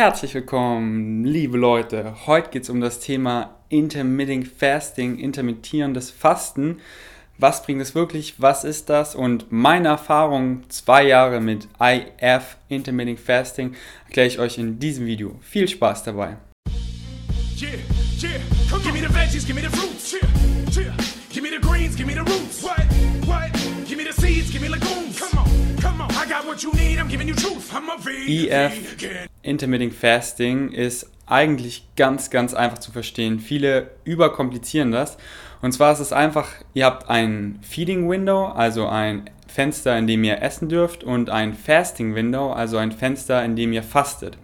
Herzlich willkommen, liebe Leute. Heute geht es um das Thema Intermittent Fasting, intermittierendes Fasten. Was bringt es wirklich? Was ist das? Und meine Erfahrung, zwei Jahre mit IF, Intermittent Fasting, erkläre ich euch in diesem Video. Viel Spaß dabei. Yeah, yeah. Give me the greens, give me the roots. What? What? Give me the seeds, give me legumes. Come on, come on. I got what you need, I'm giving you truth. I'm a vegan. EF, Intermittent Fasting, ist eigentlich ganz, ganz einfach zu verstehen. Viele überkomplizieren das. Und zwar ist es einfach, ihr habt ein Feeding Window, also ein Fenster, in dem ihr essen dürft, und ein Fasting Window, also ein Fenster, in dem ihr fastet.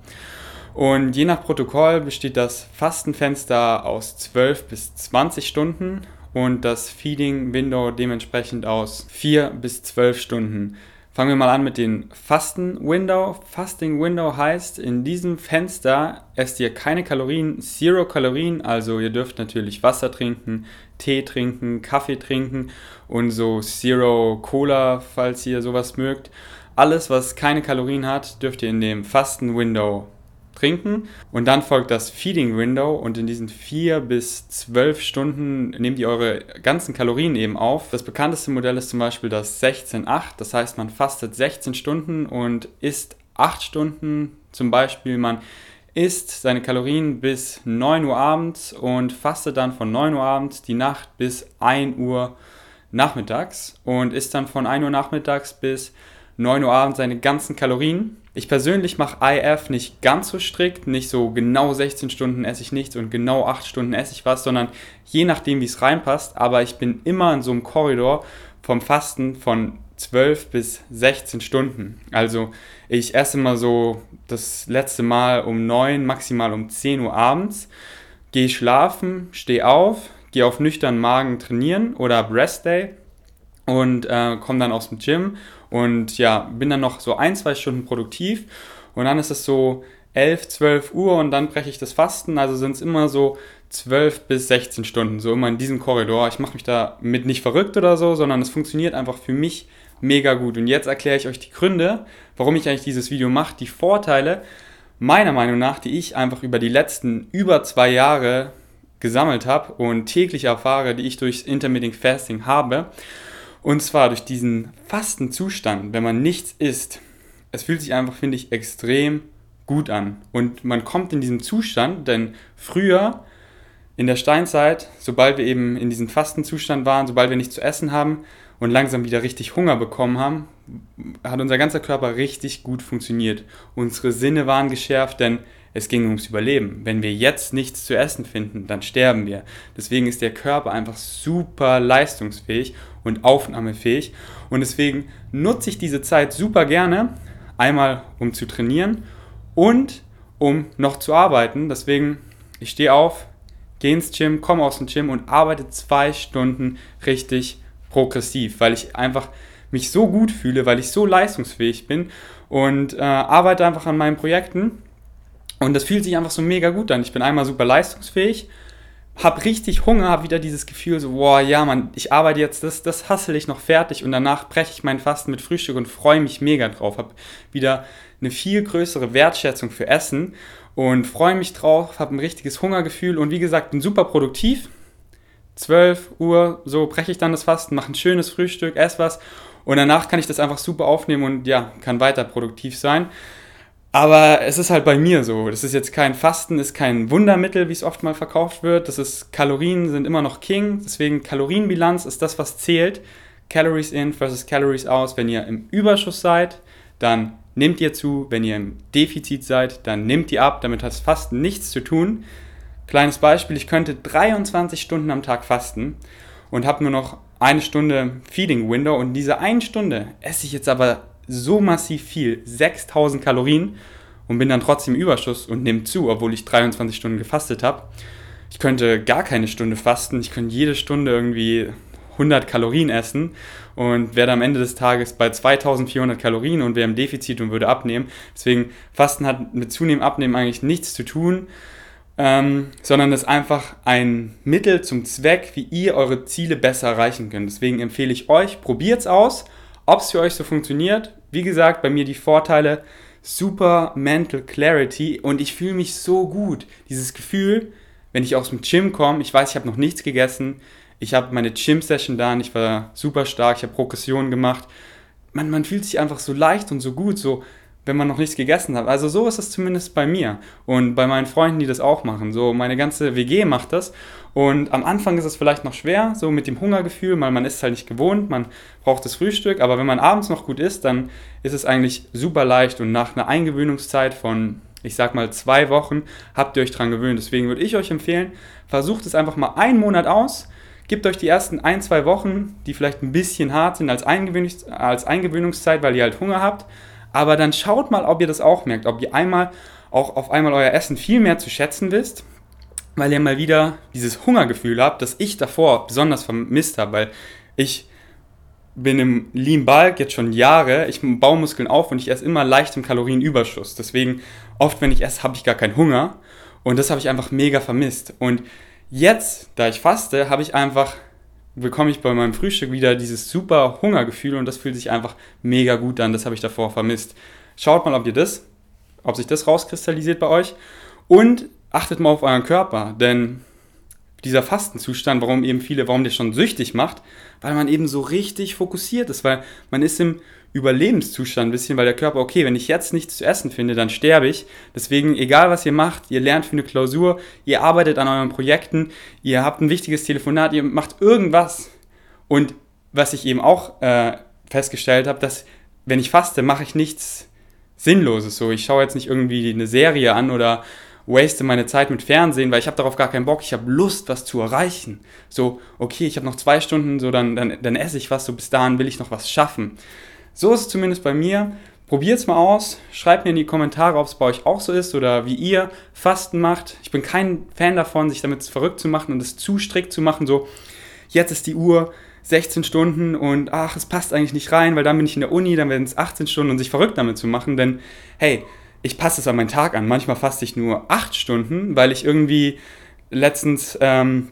Und je nach Protokoll besteht das Fastenfenster aus 12 bis 20 Stunden und das Feeding Window dementsprechend aus 4 bis 12 Stunden. Fangen wir mal an mit dem Fasten Window. Fasting Window heißt, in diesem Fenster esst ihr keine Kalorien, Zero Kalorien, also ihr dürft natürlich Wasser trinken, Tee trinken, Kaffee trinken und so Zero Cola, falls ihr sowas mögt. Alles, was keine Kalorien hat, dürft ihr in dem Fasten Window trinken. Und dann folgt das Feeding Window und in diesen vier bis zwölf Stunden nehmt ihr eure ganzen Kalorien eben auf. Das bekannteste Modell ist zum Beispiel das 16-8. Das heißt, man fastet 16 Stunden und isst 8 Stunden. Zum Beispiel, man isst seine Kalorien bis 9 Uhr abends und fastet dann von 9 Uhr abends die Nacht bis 1 Uhr nachmittags und isst dann von 1 Uhr nachmittags bis 9 Uhr abends seine ganzen Kalorien. Ich persönlich mache IF nicht ganz so strikt, nicht so genau 16 Stunden esse ich nichts und genau 8 Stunden esse ich was, sondern je nachdem, wie es reinpasst. Aber ich bin immer in so einem Korridor vom Fasten von 12 bis 16 Stunden. Also ich esse immer so das letzte Mal um 9, maximal um 10 Uhr abends, gehe schlafen, stehe auf, gehe auf nüchternen Magen trainieren oder Breast Day und äh, komme dann aus dem Gym und ja, bin dann noch so ein, zwei Stunden produktiv und dann ist es so 11, 12 Uhr und dann breche ich das Fasten. Also sind es immer so 12 bis 16 Stunden, so immer in diesem Korridor. Ich mache mich da mit nicht verrückt oder so, sondern es funktioniert einfach für mich mega gut. Und jetzt erkläre ich euch die Gründe, warum ich eigentlich dieses Video mache, die Vorteile, meiner Meinung nach, die ich einfach über die letzten über zwei Jahre gesammelt habe und täglich erfahre, die ich durchs Intermittent Fasting habe. Und zwar durch diesen fasten Zustand, wenn man nichts isst. Es fühlt sich einfach, finde ich, extrem gut an. Und man kommt in diesem Zustand, denn früher in der Steinzeit, sobald wir eben in diesem Fastenzustand waren, sobald wir nichts zu essen haben und langsam wieder richtig Hunger bekommen haben, hat unser ganzer Körper richtig gut funktioniert. Unsere Sinne waren geschärft, denn es ging ums Überleben. Wenn wir jetzt nichts zu essen finden, dann sterben wir. Deswegen ist der Körper einfach super leistungsfähig und aufnahmefähig. Und deswegen nutze ich diese Zeit super gerne. Einmal um zu trainieren und um noch zu arbeiten. Deswegen, ich stehe auf, gehe ins Gym, komme aus dem Gym und arbeite zwei Stunden richtig progressiv, weil ich einfach mich so gut fühle, weil ich so leistungsfähig bin und äh, arbeite einfach an meinen Projekten und das fühlt sich einfach so mega gut an. Ich bin einmal super leistungsfähig, habe richtig Hunger, habe wieder dieses Gefühl so, boah, ja, Mann, ich arbeite jetzt, das, das hassel ich noch fertig und danach breche ich meinen Fasten mit Frühstück und freue mich mega drauf. Habe wieder eine viel größere Wertschätzung für Essen und freue mich drauf, habe ein richtiges Hungergefühl und wie gesagt, bin super produktiv. 12 Uhr, so breche ich dann das Fasten, mache ein schönes Frühstück, esse was und danach kann ich das einfach super aufnehmen und ja, kann weiter produktiv sein. Aber es ist halt bei mir so. Das ist jetzt kein Fasten, ist kein Wundermittel, wie es oft mal verkauft wird. Das ist Kalorien sind immer noch King. Deswegen Kalorienbilanz ist das, was zählt. Calories in versus Calories aus. Wenn ihr im Überschuss seid, dann nehmt ihr zu. Wenn ihr im Defizit seid, dann nehmt ihr ab. Damit hat es fast nichts zu tun. Kleines Beispiel, ich könnte 23 Stunden am Tag fasten und habe nur noch eine Stunde Feeding Window und diese eine Stunde esse ich jetzt aber so massiv viel, 6000 Kalorien und bin dann trotzdem im Überschuss und nehme zu, obwohl ich 23 Stunden gefastet habe. Ich könnte gar keine Stunde fasten, ich könnte jede Stunde irgendwie 100 Kalorien essen und werde am Ende des Tages bei 2400 Kalorien und wäre im Defizit und würde abnehmen. Deswegen Fasten hat mit zunehmend Abnehmen eigentlich nichts zu tun, ähm, sondern ist einfach ein Mittel zum Zweck, wie ihr eure Ziele besser erreichen könnt. Deswegen empfehle ich euch, probiert es aus ob es für euch so funktioniert, wie gesagt, bei mir die Vorteile super Mental Clarity und ich fühle mich so gut. Dieses Gefühl, wenn ich aus dem Gym komme, ich weiß, ich habe noch nichts gegessen, ich habe meine Gym-Session da und ich war super stark, ich habe Progressionen gemacht. Man, man fühlt sich einfach so leicht und so gut, so wenn man noch nichts gegessen hat. Also so ist es zumindest bei mir und bei meinen Freunden, die das auch machen. So meine ganze WG macht das und am Anfang ist es vielleicht noch schwer, so mit dem Hungergefühl, weil man ist halt nicht gewohnt, man braucht das Frühstück, aber wenn man abends noch gut isst, dann ist es eigentlich super leicht und nach einer Eingewöhnungszeit von ich sag mal zwei Wochen, habt ihr euch dran gewöhnt. Deswegen würde ich euch empfehlen, versucht es einfach mal einen Monat aus, gebt euch die ersten ein, zwei Wochen, die vielleicht ein bisschen hart sind als, Eingewöhnungs als Eingewöhnungszeit, weil ihr halt Hunger habt, aber dann schaut mal, ob ihr das auch merkt, ob ihr einmal auch auf einmal euer Essen viel mehr zu schätzen wisst, weil ihr mal wieder dieses Hungergefühl habt, das ich davor besonders vermisst habe, weil ich bin im Lean Bulk jetzt schon Jahre, ich baue Muskeln auf und ich esse immer leicht im Kalorienüberschuss. Deswegen oft, wenn ich esse, habe ich gar keinen Hunger und das habe ich einfach mega vermisst. Und jetzt, da ich faste, habe ich einfach bekomme ich bei meinem Frühstück wieder dieses super Hungergefühl und das fühlt sich einfach mega gut an. Das habe ich davor vermisst. Schaut mal, ob ihr das, ob sich das rauskristallisiert bei euch und achtet mal auf euren Körper, denn dieser Fastenzustand, warum eben viele, warum der schon süchtig macht, weil man eben so richtig fokussiert ist, weil man ist im Überlebenszustand ein bisschen, weil der Körper, okay, wenn ich jetzt nichts zu essen finde, dann sterbe ich. Deswegen, egal was ihr macht, ihr lernt für eine Klausur, ihr arbeitet an euren Projekten, ihr habt ein wichtiges Telefonat, ihr macht irgendwas. Und was ich eben auch äh, festgestellt habe, dass wenn ich faste, mache ich nichts Sinnloses. So, ich schaue jetzt nicht irgendwie eine Serie an oder waste meine Zeit mit Fernsehen, weil ich habe darauf gar keinen Bock. Ich habe Lust, was zu erreichen. So, okay, ich habe noch zwei Stunden, so dann, dann, dann esse ich was, so bis dahin will ich noch was schaffen. So ist es zumindest bei mir. Probiert es mal aus. Schreibt mir in die Kommentare, ob es bei euch auch so ist oder wie ihr Fasten macht. Ich bin kein Fan davon, sich damit verrückt zu machen und es zu strikt zu machen. So, jetzt ist die Uhr 16 Stunden und ach, es passt eigentlich nicht rein, weil dann bin ich in der Uni, dann werden es 18 Stunden und sich verrückt damit zu machen. Denn hey, ich passe es an meinen Tag an. Manchmal faste ich nur 8 Stunden, weil ich irgendwie letztens ähm,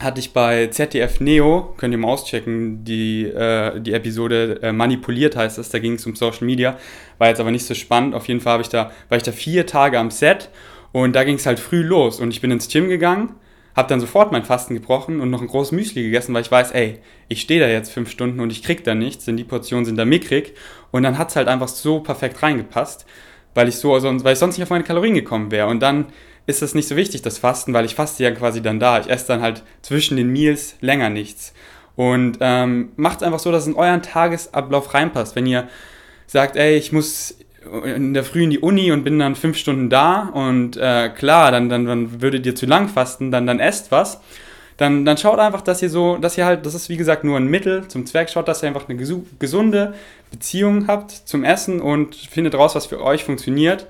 hatte ich bei ZDF Neo, könnt ihr mal auschecken, die, äh, die Episode äh, Manipuliert heißt es, da ging es um Social Media, war jetzt aber nicht so spannend. Auf jeden Fall ich da, war ich da vier Tage am Set und da ging es halt früh los und ich bin ins Gym gegangen, habe dann sofort mein Fasten gebrochen und noch ein großes Müsli gegessen, weil ich weiß, ey, ich stehe da jetzt fünf Stunden und ich krieg da nichts, denn die Portionen sind da mickrig und dann hat es halt einfach so perfekt reingepasst, weil ich so, weil ich sonst nicht auf meine Kalorien gekommen wäre und dann ist es nicht so wichtig, das Fasten, weil ich faste ja quasi dann da. Ich esse dann halt zwischen den Meals länger nichts. Und ähm, macht einfach so, dass es in euren Tagesablauf reinpasst. Wenn ihr sagt, ey, ich muss in der Früh in die Uni und bin dann fünf Stunden da und äh, klar, dann, dann, dann würdet ihr zu lang fasten, dann, dann esst was. Dann, dann schaut einfach, dass ihr so, dass ihr halt, das ist wie gesagt nur ein Mittel zum Zweck, schaut, dass ihr einfach eine gesunde Beziehung habt zum Essen und findet raus, was für euch funktioniert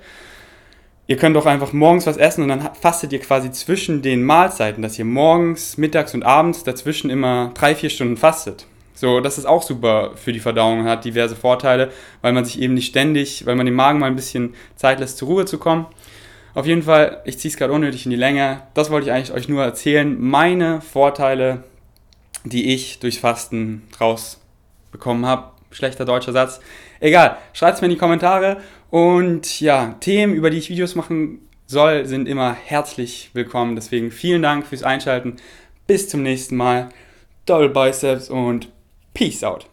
ihr könnt doch einfach morgens was essen und dann fastet ihr quasi zwischen den Mahlzeiten, dass ihr morgens, mittags und abends dazwischen immer drei, vier Stunden fastet. So, das ist auch super für die Verdauung, hat diverse Vorteile, weil man sich eben nicht ständig, weil man dem Magen mal ein bisschen Zeit lässt, zur Ruhe zu kommen. Auf jeden Fall, ich ziehe es gerade unnötig in die Länge. Das wollte ich eigentlich euch nur erzählen. Meine Vorteile, die ich durchs Fasten rausbekommen habe. Schlechter deutscher Satz. Egal, schreibt es mir in die Kommentare und ja, Themen, über die ich Videos machen soll, sind immer herzlich willkommen. Deswegen vielen Dank fürs Einschalten. Bis zum nächsten Mal. Double Biceps und Peace out.